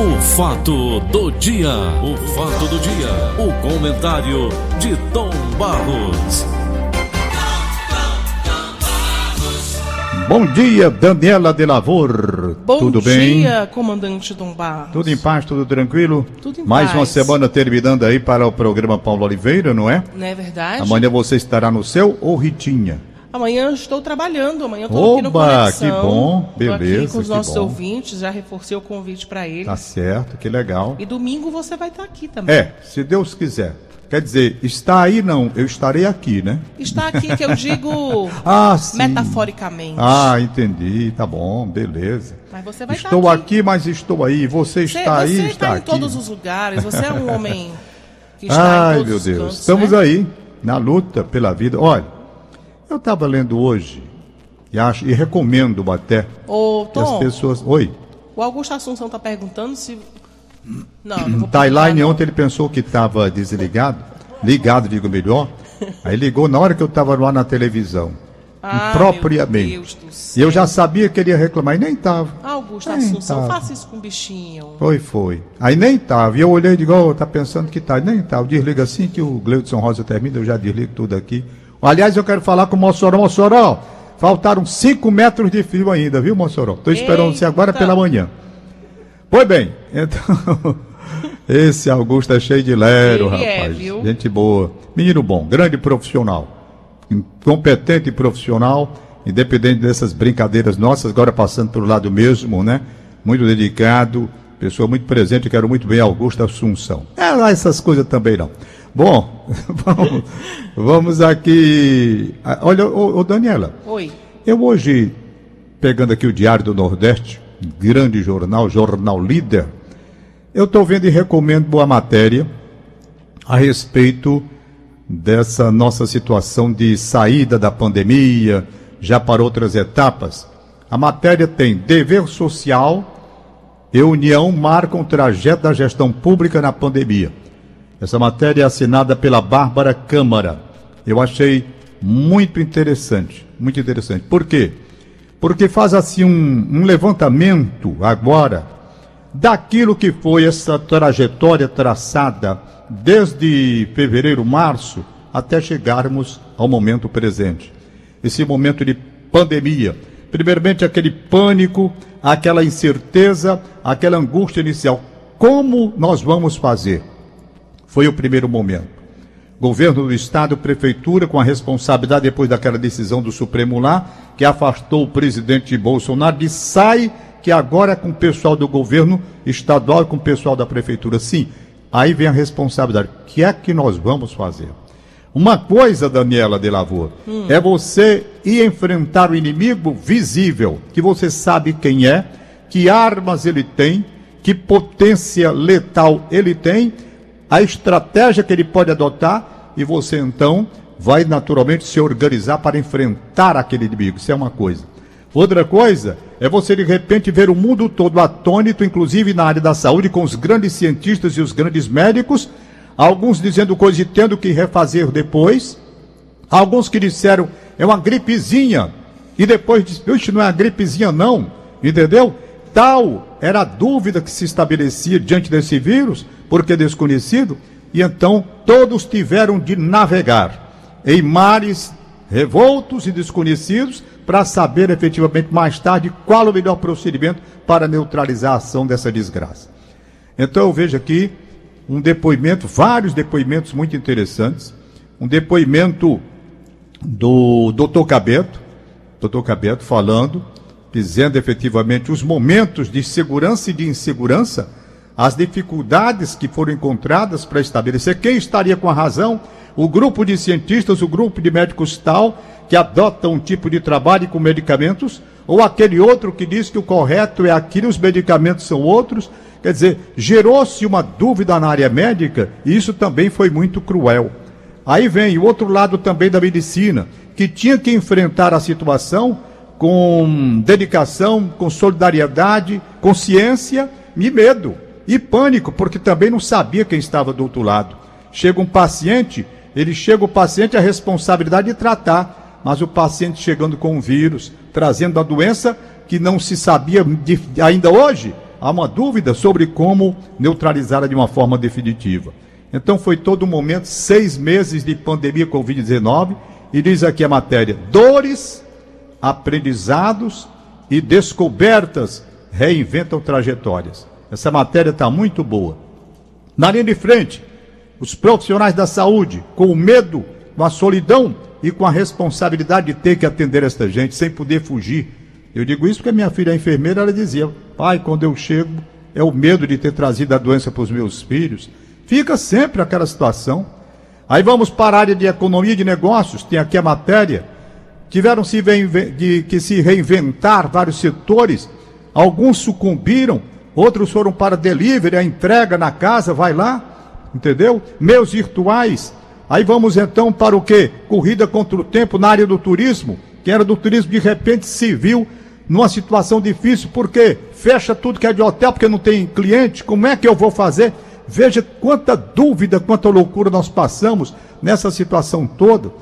O fato do dia, o fato do dia, o comentário de Tom Barros. Bom dia, Daniela de Lavor. Bom tudo bem? dia, comandante Dom Barros. Tudo em paz, tudo tranquilo? Tudo em Mais paz. uma semana terminando aí para o programa Paulo Oliveira, não é? Não é verdade? Amanhã você estará no céu ou Ritinha? Amanhã eu estou trabalhando, amanhã eu estou aqui no Conexão. que bom, beleza, aqui com os nossos bom. ouvintes, já reforcei o convite para eles. Tá certo, que legal. E domingo você vai estar aqui também. É, se Deus quiser. Quer dizer, está aí não, eu estarei aqui, né? Está aqui que eu digo Ah, metaforicamente. Ah, entendi, tá bom, beleza. Mas você vai Estou estar aqui. mas estou aí. Você Você, está aí, você está em aqui. todos os lugares, você é um homem que está Ai, em todos meu Deus. cantos, Estamos né? aí, na luta pela vida. Olha, eu estava lendo hoje, e, acho, e recomendo até Ô, que as Tom, pessoas. Oi, o Augusto Assunção está perguntando se... Não, não perguntar, não. ontem ele pensou que estava desligado, ligado, digo melhor. Aí ligou na hora que eu estava lá na televisão, Ah, propriamente. meu Deus do E eu já sabia que ele ia reclamar, e nem estava. Augusto Nem Assunção, tava. faça isso com o bichinho. Foi, foi. Aí nem estava. E eu olhei e digo, oh, tá pensando que tá. Nem estava. Desliga assim que o Gleudson Rosa termina, eu já desligo tudo aqui. Aliás, eu quero falar com o Mossoró. Mossoró, faltaram 5 metros de fio ainda, viu, Mossoró? Estou esperando você agora pela manhã. Pois bem, então. Esse Augusto é cheio de lero, Ele é, rapaz. viu? Gente boa. Menino bom, grande profissional. Competente e profissional, independente dessas brincadeiras nossas, agora passando pelo lado mesmo, né? Muito dedicado, pessoa muito presente, quero muito bem Augusto Assunção. É lá essas coisas também não. Bom, vamos, vamos aqui. Ah, Olha, ô, ô Daniela, Oi. eu hoje, pegando aqui o Diário do Nordeste, grande jornal, jornal líder, eu estou vendo e recomendo boa matéria a respeito dessa nossa situação de saída da pandemia, já para outras etapas. A matéria tem dever social e união marcam o trajeto da gestão pública na pandemia. Essa matéria é assinada pela Bárbara Câmara. Eu achei muito interessante, muito interessante. Por quê? Porque faz assim um, um levantamento agora daquilo que foi essa trajetória traçada desde fevereiro, março, até chegarmos ao momento presente. Esse momento de pandemia. Primeiramente, aquele pânico, aquela incerteza, aquela angústia inicial. Como nós vamos fazer? Foi o primeiro momento. Governo do Estado, Prefeitura, com a responsabilidade depois daquela decisão do Supremo lá, que afastou o presidente Bolsonaro, de sai que agora é com o pessoal do governo estadual e com o pessoal da Prefeitura. Sim, aí vem a responsabilidade. O que é que nós vamos fazer? Uma coisa, Daniela de Lavor, é você ir enfrentar o inimigo visível, que você sabe quem é, que armas ele tem, que potência letal ele tem, a estratégia que ele pode adotar e você então vai naturalmente se organizar para enfrentar aquele inimigo. Isso é uma coisa. Outra coisa é você de repente ver o mundo todo atônito, inclusive na área da saúde, com os grandes cientistas e os grandes médicos, alguns dizendo coisas e tendo que refazer depois, alguns que disseram é uma gripezinha e depois disse, "Vixe, não é uma gripezinha não, entendeu? Tal era a dúvida que se estabelecia diante desse vírus, porque desconhecido, e então todos tiveram de navegar em mares revoltos e desconhecidos para saber efetivamente mais tarde qual o melhor procedimento para neutralizar a ação dessa desgraça. Então eu vejo aqui um depoimento, vários depoimentos muito interessantes, um depoimento do Dr. Cabeto, Dr. Cabeto falando, dizendo efetivamente os momentos de segurança e de insegurança, as dificuldades que foram encontradas para estabelecer quem estaria com a razão, o grupo de cientistas, o grupo de médicos tal, que adotam um tipo de trabalho com medicamentos, ou aquele outro que diz que o correto é aquilo, os medicamentos são outros. Quer dizer, gerou-se uma dúvida na área médica e isso também foi muito cruel. Aí vem o outro lado também da medicina, que tinha que enfrentar a situação com dedicação, com solidariedade, com ciência e medo e pânico, porque também não sabia quem estava do outro lado. Chega um paciente, ele chega o paciente a responsabilidade de tratar, mas o paciente chegando com o vírus, trazendo a doença que não se sabia de, ainda hoje, há uma dúvida sobre como neutralizá-la de uma forma definitiva. Então foi todo um momento, seis meses de pandemia Covid-19, e diz aqui a matéria: dores, aprendizados e descobertas reinventam trajetórias. Essa matéria está muito boa. Na linha de frente, os profissionais da saúde, com o medo, com a solidão e com a responsabilidade de ter que atender esta gente sem poder fugir. Eu digo isso porque minha filha é enfermeira, ela dizia: pai, quando eu chego, é o medo de ter trazido a doença para os meus filhos. Fica sempre aquela situação. Aí vamos para a área de economia e de negócios, tem aqui a matéria. Tiveram que se reinventar vários setores, alguns sucumbiram, outros foram para delivery, a entrega na casa, vai lá, entendeu? Meus virtuais. Aí vamos então para o que? Corrida contra o tempo na área do turismo, que era do turismo, de repente se viu numa situação difícil, porque fecha tudo que é de hotel, porque não tem cliente, como é que eu vou fazer? Veja quanta dúvida, quanta loucura nós passamos nessa situação toda.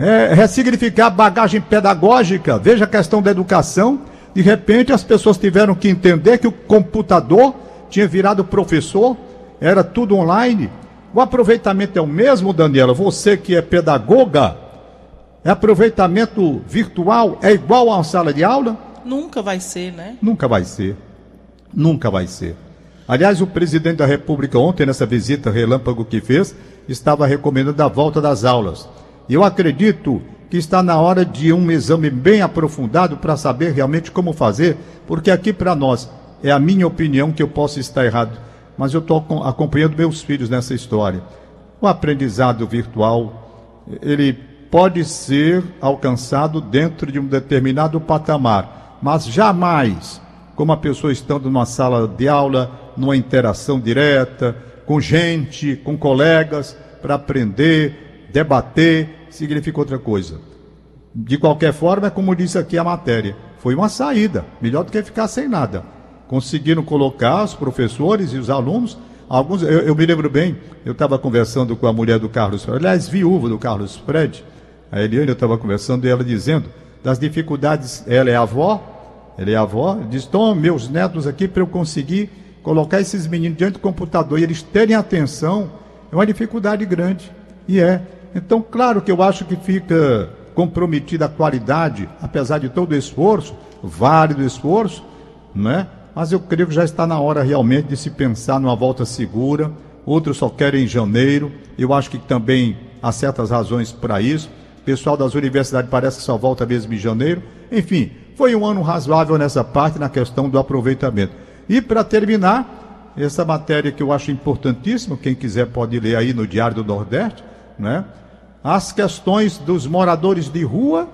É, ressignificar bagagem pedagógica, veja a questão da educação. De repente as pessoas tiveram que entender que o computador tinha virado professor, era tudo online. O aproveitamento é o mesmo, Daniela. Você que é pedagoga, é aproveitamento virtual é igual a uma sala de aula? Nunca vai ser, né? Nunca vai ser. Nunca vai ser. Aliás, o presidente da República, ontem, nessa visita relâmpago que fez, estava recomendando a volta das aulas. Eu acredito que está na hora de um exame bem aprofundado para saber realmente como fazer, porque aqui para nós é a minha opinião que eu posso estar errado, mas eu estou acompanhando meus filhos nessa história. O aprendizado virtual, ele pode ser alcançado dentro de um determinado patamar, mas jamais como a pessoa estando numa sala de aula, numa interação direta, com gente, com colegas, para aprender, debater, significa outra coisa. De qualquer forma, é como disse aqui a matéria, foi uma saída, melhor do que ficar sem nada. Conseguiram colocar os professores e os alunos Alguns, eu, eu, me lembro bem, eu estava conversando com a mulher do Carlos, aliás, viúva do Carlos Fred, a Eliane, eu estava conversando e ela dizendo das dificuldades, ela é avó, ela é avó, diz, toma meus netos aqui para eu conseguir colocar esses meninos diante do computador e eles terem atenção, é uma dificuldade grande. E é. Então, claro que eu acho que fica comprometida a qualidade, apesar de todo o esforço, válido esforço, né? Mas eu creio que já está na hora realmente de se pensar numa volta segura. Outros só querem em janeiro. Eu acho que também há certas razões para isso pessoal das universidades parece que só volta mesmo em janeiro. Enfim, foi um ano razoável nessa parte, na questão do aproveitamento. E para terminar, essa matéria que eu acho importantíssima, quem quiser pode ler aí no Diário do Nordeste, né? As questões dos moradores de rua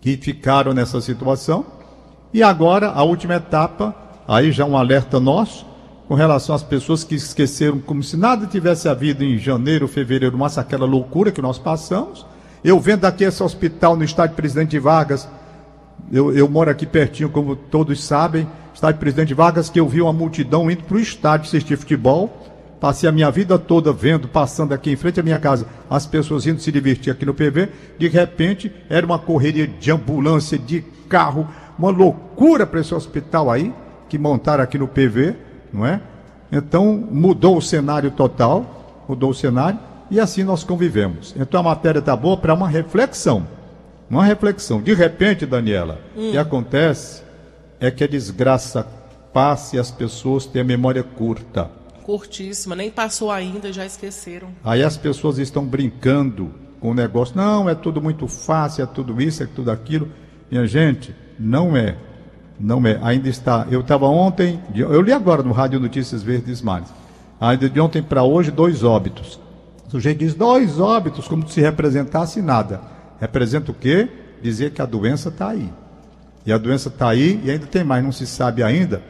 que ficaram nessa situação. E agora, a última etapa, aí já um alerta nosso, com relação às pessoas que esqueceram como se nada tivesse havido em janeiro, fevereiro, março, aquela loucura que nós passamos eu vendo aqui esse hospital no estádio Presidente Vargas, eu, eu moro aqui pertinho, como todos sabem, estádio Presidente Vargas, que eu vi uma multidão indo para o estádio assistir futebol. Passei a minha vida toda vendo, passando aqui em frente à minha casa, as pessoas indo se divertir aqui no PV. De repente, era uma correria de ambulância, de carro, uma loucura para esse hospital aí, que montaram aqui no PV, não é? Então, mudou o cenário total, mudou o cenário. E assim nós convivemos. Então a matéria está boa para uma reflexão. Uma reflexão. De repente, Daniela, hum. o que acontece é que a desgraça passa e as pessoas têm a memória curta. Curtíssima, nem passou ainda, já esqueceram. Aí as pessoas estão brincando com o negócio. Não, é tudo muito fácil, é tudo isso, é tudo aquilo. Minha gente, não é. Não é. Ainda está. Eu estava ontem, eu li agora no Rádio Notícias Verdes Mares. Ainda de ontem para hoje, dois óbitos. O sujeito diz dois óbitos, como se representasse nada. Representa o quê? Dizer que a doença está aí. E a doença está aí e ainda tem mais, não se sabe ainda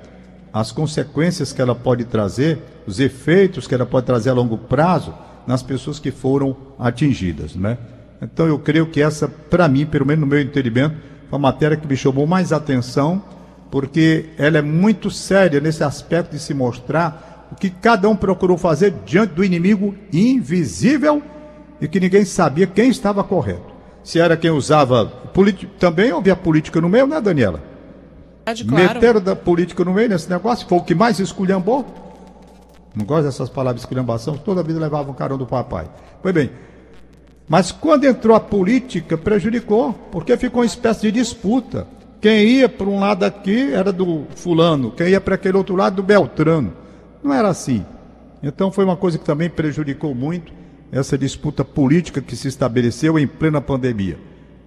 as consequências que ela pode trazer, os efeitos que ela pode trazer a longo prazo nas pessoas que foram atingidas, né? Então eu creio que essa, para mim, pelo menos no meu entendimento, foi uma matéria que me chamou mais atenção, porque ela é muito séria nesse aspecto de se mostrar o que cada um procurou fazer diante do inimigo invisível e que ninguém sabia quem estava correto. Se era quem usava também havia política no meio, né, Daniela? Claro. Meteram da política no meio nesse negócio, foi o que mais esculhambou. Não gosto dessas palavras esculhambação, toda vida levavam um carão do papai. Pois bem, mas quando entrou a política, prejudicou, porque ficou uma espécie de disputa. Quem ia para um lado aqui era do fulano, quem ia para aquele outro lado do Beltrano. Não era assim. Então foi uma coisa que também prejudicou muito essa disputa política que se estabeleceu em plena pandemia.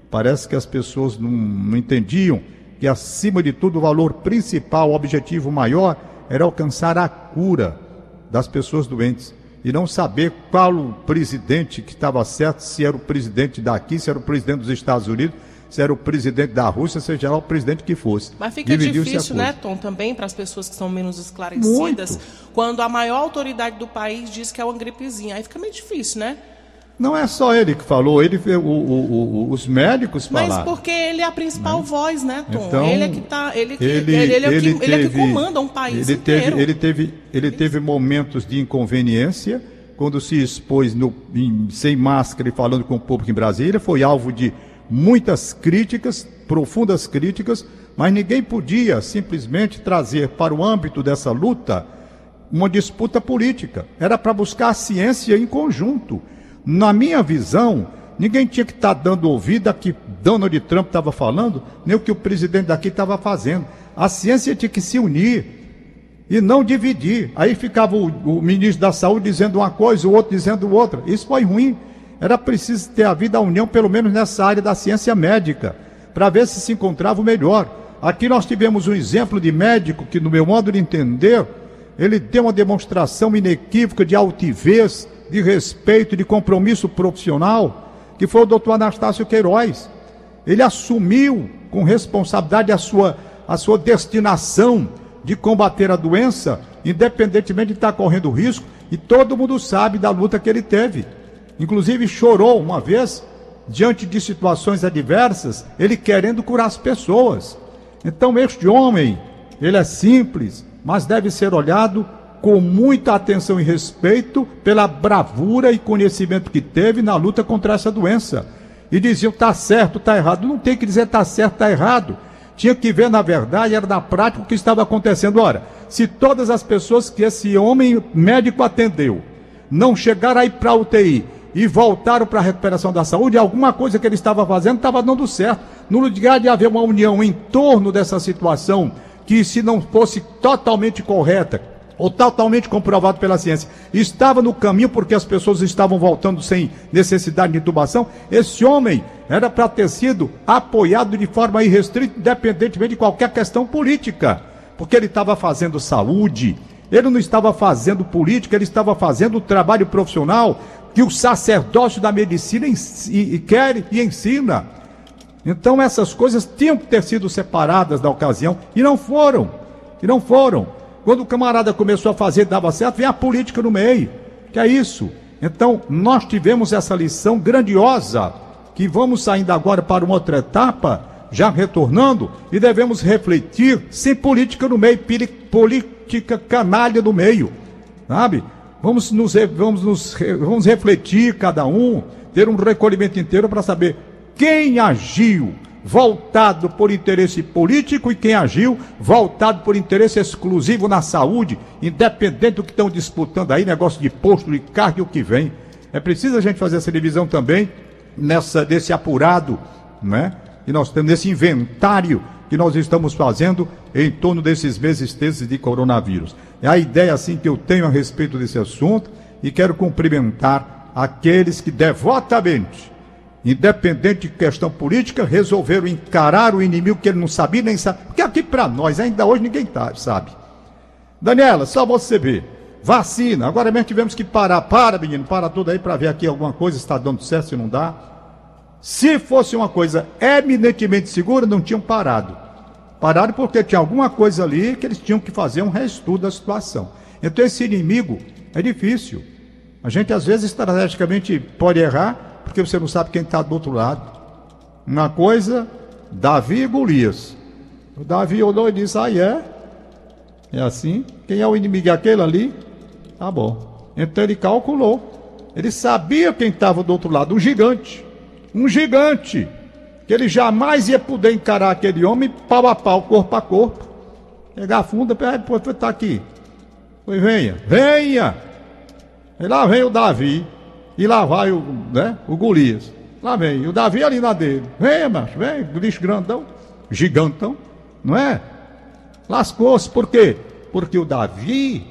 Parece que as pessoas não, não entendiam que, acima de tudo, o valor principal, o objetivo maior, era alcançar a cura das pessoas doentes e não saber qual o presidente que estava certo, se era o presidente daqui, se era o presidente dos Estados Unidos, se era o presidente da Rússia, seja lá o presidente que fosse. Mas fica difícil, né, Tom, também para as pessoas que são menos esclarecidas, Muito. quando a maior autoridade do país diz que é uma gripezinha. Aí fica meio difícil, né? Não é só ele que falou, ele, o, o, o, os médicos falaram. Mas porque ele é a principal né? voz, né, Tom? Então, ele é que tá, ele, ele, ele, ele, é, ele, que, teve, ele é que comanda um país ele inteiro. Teve, ele teve, ele teve momentos de inconveniência quando se expôs no, em, sem máscara e falando com o público em Brasília, foi alvo de muitas críticas, profundas críticas, mas ninguém podia simplesmente trazer para o âmbito dessa luta uma disputa política. Era para buscar a ciência em conjunto. Na minha visão, ninguém tinha que estar tá dando ouvido a que Donald Trump estava falando, nem o que o presidente daqui estava fazendo. A ciência tinha que se unir e não dividir. Aí ficava o, o ministro da Saúde dizendo uma coisa, o outro dizendo outra. Isso foi ruim. Era preciso ter havido a união, pelo menos nessa área da ciência médica, para ver se se encontrava o melhor. Aqui nós tivemos um exemplo de médico que, no meu modo de entender, ele deu uma demonstração inequívoca de altivez, de respeito, de compromisso profissional, que foi o doutor Anastácio Queiroz. Ele assumiu com responsabilidade a sua, a sua destinação de combater a doença, independentemente de estar correndo risco, e todo mundo sabe da luta que ele teve. Inclusive chorou uma vez diante de situações adversas, ele querendo curar as pessoas. Então este homem, ele é simples, mas deve ser olhado com muita atenção e respeito pela bravura e conhecimento que teve na luta contra essa doença. E diziam, tá certo, tá errado. Não tem que dizer tá certo, tá errado. Tinha que ver, na verdade, era na prática o que estava acontecendo. Ora, se todas as pessoas que esse homem médico atendeu não chegaram aí para a UTI e voltaram para a recuperação da saúde, alguma coisa que ele estava fazendo estava dando certo. No lugar de haver uma união em torno dessa situação, que se não fosse totalmente correta, ou totalmente comprovado pela ciência, estava no caminho porque as pessoas estavam voltando sem necessidade de intubação, esse homem era para ter sido apoiado de forma irrestrita, independentemente de qualquer questão política, porque ele estava fazendo saúde, ele não estava fazendo política, ele estava fazendo o trabalho profissional que o sacerdócio da medicina quer e ensina. Então essas coisas tinham que ter sido separadas da ocasião e não foram. E não foram. Quando o camarada começou a fazer, dava certo, vem a política no meio. Que é isso? Então nós tivemos essa lição grandiosa que vamos saindo agora para uma outra etapa, já retornando, e devemos refletir sem política no meio, política canalha no meio, sabe? Vamos nos, vamos nos vamos refletir cada um, ter um recolhimento inteiro para saber quem agiu voltado por interesse político e quem agiu voltado por interesse exclusivo na saúde, independente do que estão disputando aí, negócio de posto, de cargo e o que vem. É preciso a gente fazer essa divisão também nessa desse apurado, né? E nós temos esse inventário que nós estamos fazendo em torno desses meses tensos de coronavírus. É a ideia assim que eu tenho a respeito desse assunto e quero cumprimentar aqueles que devotamente, independente de questão política, resolveram encarar o inimigo que ele não sabia nem sabe. Porque aqui para nós ainda hoje ninguém tá, sabe. Daniela, só você ver. Vacina, agora mesmo tivemos que parar. Para, menino, para tudo aí para ver aqui alguma coisa, está dando certo, se não dá. Se fosse uma coisa eminentemente segura, não tinham parado. Pararam porque tinha alguma coisa ali que eles tinham que fazer um reestudo da situação. Então esse inimigo é difícil. A gente às vezes estrategicamente pode errar, porque você não sabe quem está do outro lado. Uma coisa, Davi e Golias. O Davi olhou e disse: Ah, é? É assim? Quem é o inimigo? É aquele ali? Tá bom. Então ele calculou. Ele sabia quem estava do outro lado, um gigante um gigante. que ele jamais ia poder encarar aquele homem pau a pau, corpo a corpo. Pegar funda, depois tá aqui. Pois venha, venha! E lá vem o Davi, e lá vai o, né, o Golias. Lá vem, e o Davi ali na dele. Venha, macho, vem, bicho grandão, gigantão, não é? Lascou-se, por quê? Porque o Davi,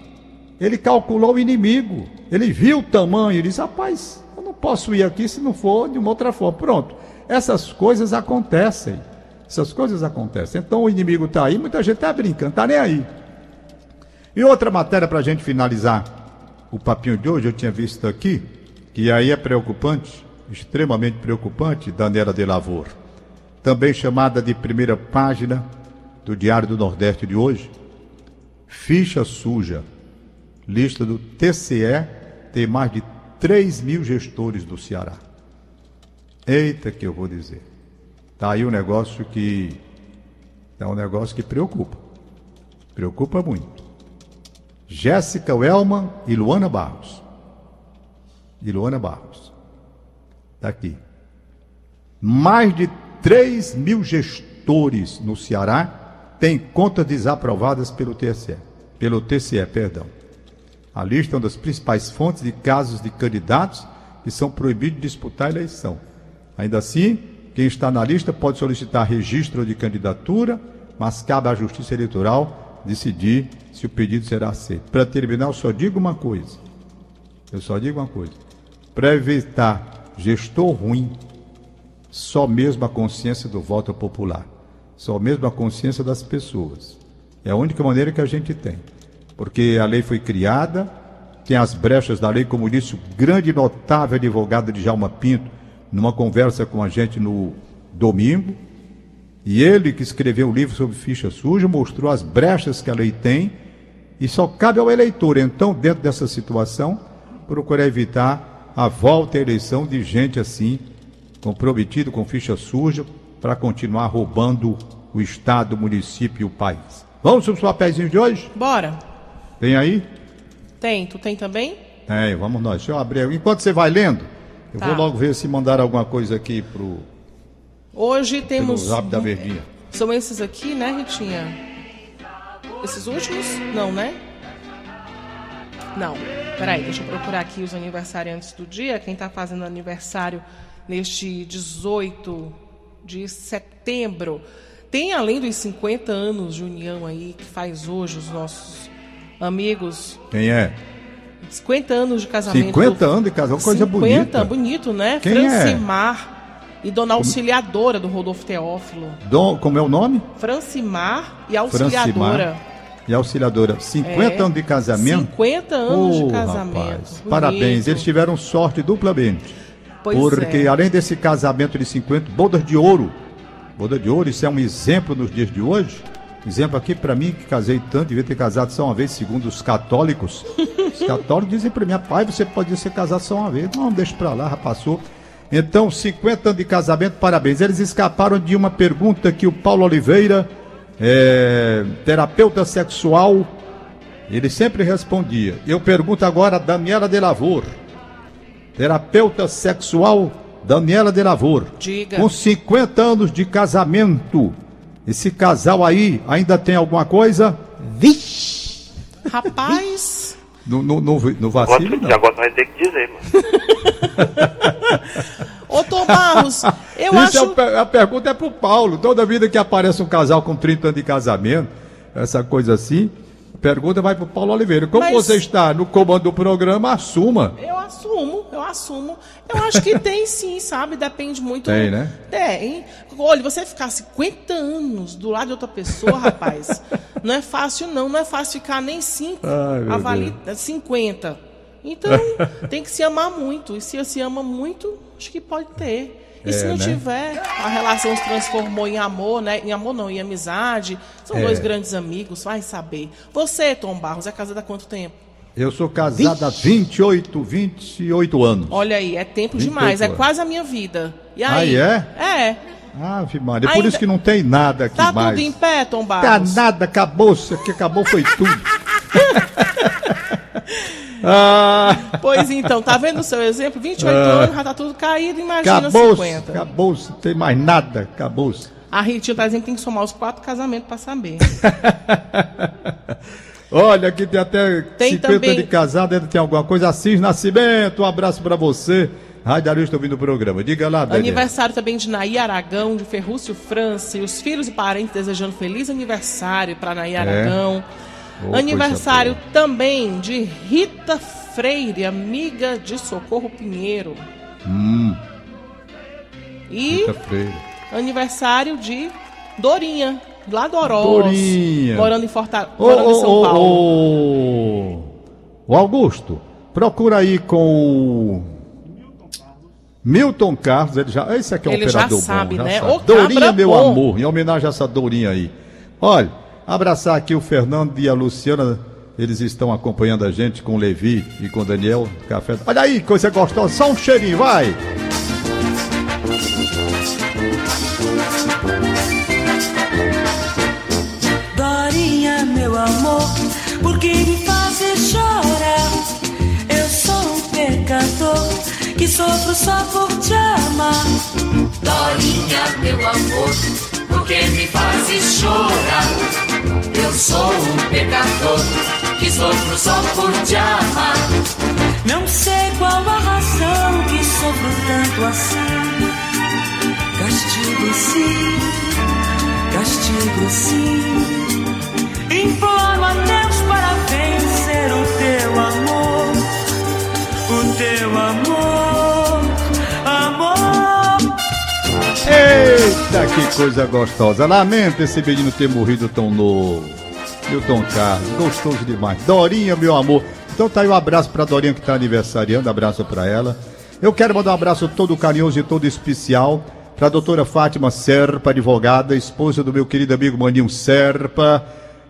ele calculou o inimigo, ele viu o tamanho, ele disse, rapaz, eu não posso ir aqui se não for de uma outra forma. Pronto, essas coisas acontecem, essas coisas acontecem. Então o inimigo está aí, muita gente está brincando, está nem aí. E outra matéria para a gente finalizar o papinho de hoje, eu tinha visto aqui, que aí é preocupante, extremamente preocupante, Daniela de Lavor. Também chamada de primeira página do Diário do Nordeste de hoje. Ficha suja. Lista do TCE tem mais de 3 mil gestores do Ceará. Eita, que eu vou dizer. Está aí um negócio que. É um negócio que preocupa. Preocupa muito. Jéssica Welman e Luana Barros. E Luana Barros. Está aqui. Mais de 3 mil gestores no Ceará têm contas desaprovadas pelo TSE. Pelo TCE, perdão. A lista é uma das principais fontes de casos de candidatos que são proibidos de disputar a eleição. Ainda assim, quem está na lista pode solicitar registro de candidatura, mas cabe à Justiça Eleitoral decidir se o pedido será aceito. Para terminar, eu só digo uma coisa. Eu só digo uma coisa. Para evitar gestor ruim, só mesmo a consciência do voto popular. Só mesmo a consciência das pessoas. É a única maneira que a gente tem. Porque a lei foi criada, tem as brechas da lei, como disse o grande e notável advogado de Jalma Pinto, numa conversa com a gente no domingo, e ele que escreveu o livro sobre ficha suja mostrou as brechas que a lei tem e só cabe ao eleitor, então, dentro dessa situação, procurar evitar a volta à eleição de gente assim, comprometido com ficha suja, para continuar roubando o Estado, o município e o país. Vamos para os papéis de hoje? Bora. Tem aí? Tem. Tu tem também? Tem, vamos nós. Deixa eu abrir. Enquanto você vai lendo, eu tá. vou logo ver se mandar alguma coisa aqui pro Hoje temos. Zap da Verdinha. São esses aqui, né, Ritinha? Esses últimos? Não, né? Não. Peraí, deixa eu procurar aqui os aniversariantes do dia. Quem está fazendo aniversário neste 18 de setembro. Tem além dos 50 anos de união aí que faz hoje os nossos amigos. Quem é? 50 anos de casamento. 50 anos de casamento, coisa 50, bonita. 50, bonito, né? Quem Francimar. É? e dona auxiliadora do Rodolfo Teófilo. Dom, como é o nome? Francimar e auxiliadora. Francimar e auxiliadora. 50 é, anos de casamento? 50 anos oh, de casamento. Parabéns, eles tiveram sorte duplamente. Pois porque é. além desse casamento de 50, bodas de ouro. Boda de ouro, isso é um exemplo nos dias de hoje. Exemplo aqui para mim, que casei tanto, devia ter casado só uma vez, segundo os católicos. Os católicos dizem para mim, pai, você pode ser casado só uma vez. Não, deixa para lá, já passou. Então, 50 anos de casamento, parabéns. Eles escaparam de uma pergunta que o Paulo Oliveira, é, terapeuta sexual, ele sempre respondia. Eu pergunto agora a Daniela de Lavor, terapeuta sexual Daniela de Lavor. Diga. Com 50 anos de casamento, esse casal aí ainda tem alguma coisa? Vixe! Rapaz! No, no, no, no vacilo, não. Agora vai ter que dizer, mano. Ô Tom Barros, eu Isso acho. É, a pergunta é pro Paulo. Toda vida que aparece um casal com 30 anos de casamento, essa coisa assim, pergunta vai pro Paulo Oliveira. Como Mas... você está no comando do programa, assuma. Eu assumo, eu assumo. Eu acho que tem sim, sabe? Depende muito. Tem, né? Tem. Olha, você ficar 50 anos do lado de outra pessoa, rapaz, não é fácil, não. Não é fácil ficar nem 5. Avalie 50. Então, tem que se amar muito. E se se ama muito, acho que pode ter. E é, se não né? tiver, a relação se transformou em amor, né? Em amor não, em amizade. São é. dois grandes amigos, vai saber. Você, Tom Barros, é casado há quanto tempo? Eu sou casado há 28, 28 anos. Olha aí, é tempo demais, é anos. é quase a minha vida. E aí? aí é? É. Ah, Maria, é por isso que não tem nada aqui tá mais. Tá tudo em pé, Tom Barros? Tá nada, acabou, isso aqui acabou foi tudo. Ah. Pois então, tá vendo o seu exemplo? 28 ah. anos, já tá tudo caído, imagina acabou 50. Acabou, não tem mais nada, acabou. -se. A Ritinha tá dizendo que tem que somar os quatro casamentos para saber. Olha, aqui tem até tem 50 também... de casado, ainda tem alguma coisa. Assis Nascimento, um abraço para você. Radialista ouvindo o programa. Diga lá, Daniel. Aniversário também de Naí Aragão, de Ferrúcio França, e os filhos e parentes desejando feliz aniversário para Naí é. Oh, aniversário também de Rita Freire, amiga de Socorro Pinheiro. Hum. E Rita Freire. aniversário de Dorinha, lá do Oroz, Dorinha. morando em Fortaleza, morando oh, em São oh, Paulo. O Augusto, procura aí com Milton Carlos, ele já. Esse aqui é um ele operador já sabe, bom, já né? Sabe. Dourinha, meu bom. amor, em homenagem a essa Dourinha aí. Olha, abraçar aqui o Fernando e a Luciana. Eles estão acompanhando a gente com o Levi e com o Daniel. Café. Olha aí, coisa gostosa. Só um cheirinho, vai! Dorinha, meu amor, por que me fazes chorar? Eu sou um pecador que sofro só por te amar. Dorinha, meu amor, por que me fazes chorar? Eu sou um pecador que sofro só por te amar. Não sei qual a razão que sofro tanto assim. Castigo sim, castigo sim. Imploro que coisa gostosa. Lamento esse menino ter morrido tão novo. Milton Carlos, gostoso demais. Dorinha, meu amor. Então tá aí um abraço pra Dorinha que tá aniversariando, abraço pra ela. Eu quero mandar um abraço todo carinhoso e todo especial pra doutora Fátima Serpa, advogada, esposa do meu querido amigo Maninho Serpa.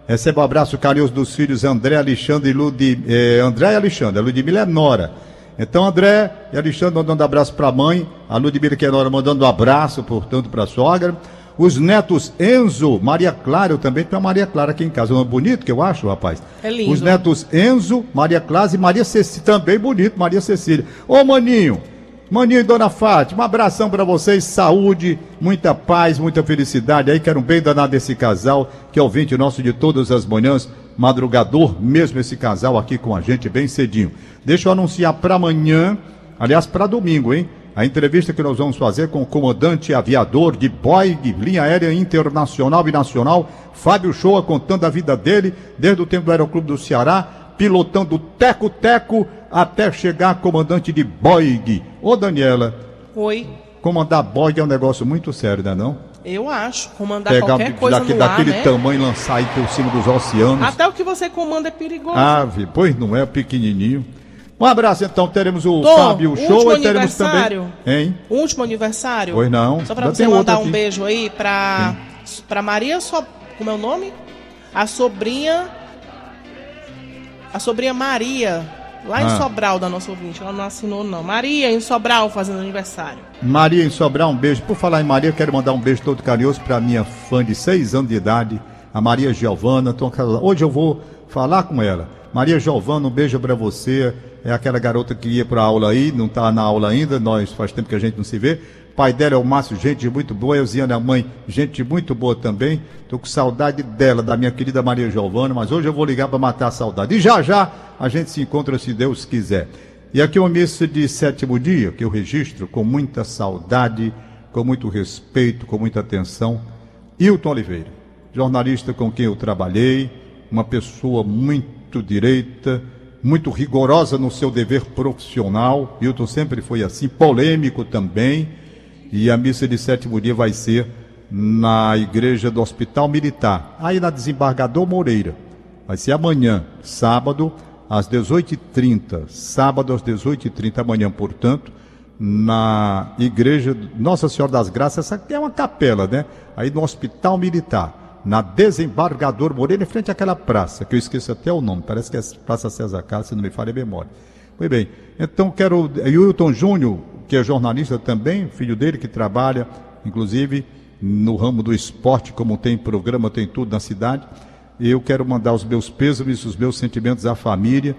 Receba um abraço carinhoso dos filhos André, Alexandre e Ludi, eh, André Alexandre. A Ludmilla é Nora. Então, André e Alexandre mandando abraço para a mãe, a Ludmila Quenora mandando um abraço, portanto, para a sogra. Os netos Enzo, Maria Clara, eu também tenho a Maria Clara aqui em casa. Um bonito que eu acho, rapaz. É lindo. Os netos Enzo, Maria Clara e Maria Cecília, também bonito, Maria Cecília. Ô, maninho, maninho e dona Fátima, um abração para vocês, saúde, muita paz, muita felicidade. Aí quero um bem danado desse casal, que é o ouvinte nosso de todas as manhãs madrugador, mesmo esse casal aqui com a gente bem cedinho. Deixa eu anunciar para amanhã, aliás, para domingo, hein? A entrevista que nós vamos fazer com o comandante aviador de Boeing, linha aérea internacional e nacional, Fábio Shoa, contando a vida dele, desde o tempo do Aeroclube do Ceará, pilotando teco-teco até chegar comandante de Boeing. Ô, Daniela. Oi. Comandar Boeing é um negócio muito sério, não é não? Eu acho. Comandar Pegar qualquer coisa daqui, no daquele ar, né? tamanho lançar aí por cima dos oceanos. Até o que você comanda é perigoso. Ave, pois não é, pequenininho. Um abraço então, teremos o Tom, Fábio Show e teremos também. Hein? Último aniversário. Pois não. Só para você mandar um beijo aí para para Maria, sua, como é o nome? A sobrinha a sobrinha Maria Lá em ah. Sobral, da nossa ouvinte. Ela não assinou, não. Maria, em Sobral, fazendo aniversário. Maria, em Sobral, um beijo. Por falar em Maria, quero mandar um beijo todo carinhoso para minha fã de seis anos de idade, a Maria Giovana. Hoje eu vou falar com ela. Maria Giovana, um beijo para você. É aquela garota que ia para aula aí, não está na aula ainda. Nós faz tempo que a gente não se vê pai dela é o Márcio, gente muito boa. Elziana, a mãe, gente muito boa também. Estou com saudade dela, da minha querida Maria Giovana, mas hoje eu vou ligar para matar a saudade. E já já a gente se encontra, se Deus quiser. E aqui uma missa de sétimo dia, que eu registro com muita saudade, com muito respeito, com muita atenção. Hilton Oliveira, jornalista com quem eu trabalhei, uma pessoa muito direita, muito rigorosa no seu dever profissional. Hilton sempre foi assim, polêmico também e a missa de sétimo dia vai ser na igreja do Hospital Militar, aí na Desembargador Moreira. Vai ser amanhã, sábado, às 18h30. Sábado às 18h30, amanhã, portanto, na igreja Nossa Senhora das Graças, essa aqui é uma capela, né? Aí no Hospital Militar, na Desembargador Moreira, em frente àquela praça, que eu esqueço até o nome, parece que é Praça César Carlos, se não me falha a memória. Muito bem, então quero. Wilton Júnior, que é jornalista também, filho dele que trabalha, inclusive, no ramo do esporte, como tem programa, tem tudo na cidade. Eu quero mandar os meus pêsames, os meus sentimentos à família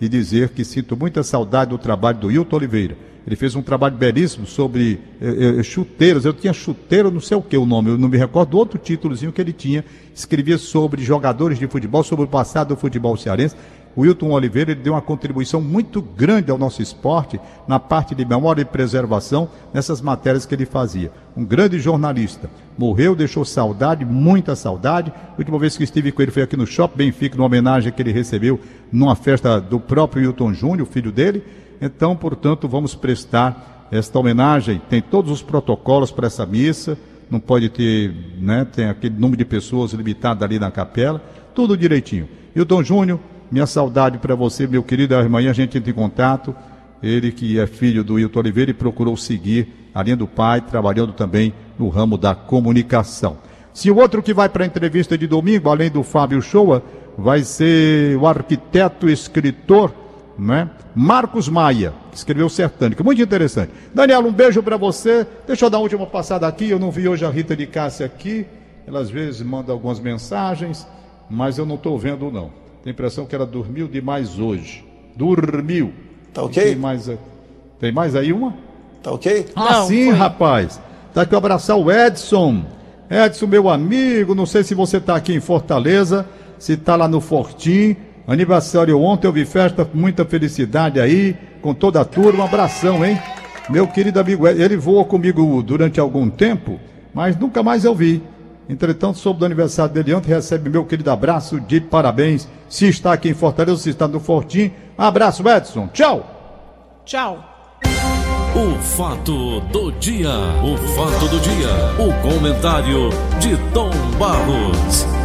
e dizer que sinto muita saudade do trabalho do Hilton Oliveira. Ele fez um trabalho belíssimo sobre eh, eh, chuteiros. Eu tinha chuteiro, não sei o que o nome, eu não me recordo outro títulozinho que ele tinha. Escrevia sobre jogadores de futebol, sobre o passado do futebol cearense. O Wilton Oliveira ele deu uma contribuição muito grande ao nosso esporte na parte de memória e preservação nessas matérias que ele fazia. Um grande jornalista. Morreu, deixou saudade, muita saudade. A última vez que estive com ele foi aqui no Shopping Benfica, numa homenagem que ele recebeu numa festa do próprio Wilton Júnior, filho dele. Então, portanto, vamos prestar esta homenagem. Tem todos os protocolos para essa missa. Não pode ter, né? Tem aquele número de pessoas limitado ali na capela. Tudo direitinho. Wilton Júnior, minha saudade para você, meu querido. Amanhã a gente entra em contato. Ele que é filho do Wilton Oliveira e procurou seguir a linha do pai, trabalhando também no ramo da comunicação. Se o outro que vai para a entrevista de domingo, além do Fábio Shoa, vai ser o arquiteto escritor né? Marcos Maia, que escreveu Sertânica. Muito interessante. Daniela, um beijo para você. Deixa eu dar uma última passada aqui. Eu não vi hoje a Rita de Cássia aqui. Ela às vezes manda algumas mensagens, mas eu não estou vendo, não. Tem a impressão que ela dormiu demais hoje. Dormiu. Tá ok? Tem mais, tem mais aí uma? Tá ok? Ah, Não, sim, foi. rapaz. Tá aqui o abraçar o Edson. Edson, meu amigo, não sei se você tá aqui em Fortaleza, se tá lá no Fortim. Aniversário ontem, eu vi festa, muita felicidade aí, com toda a turma. Um abração, hein? Meu querido amigo, Edson, ele voou comigo durante algum tempo, mas nunca mais eu vi. Entretanto, soube do aniversário dele ontem, recebe meu querido abraço, de parabéns. Se está aqui em Fortaleza, se está no Fortim. Abraço, Edson. Tchau. Tchau. O fato do dia. O fato do dia. O comentário de Tom Barros.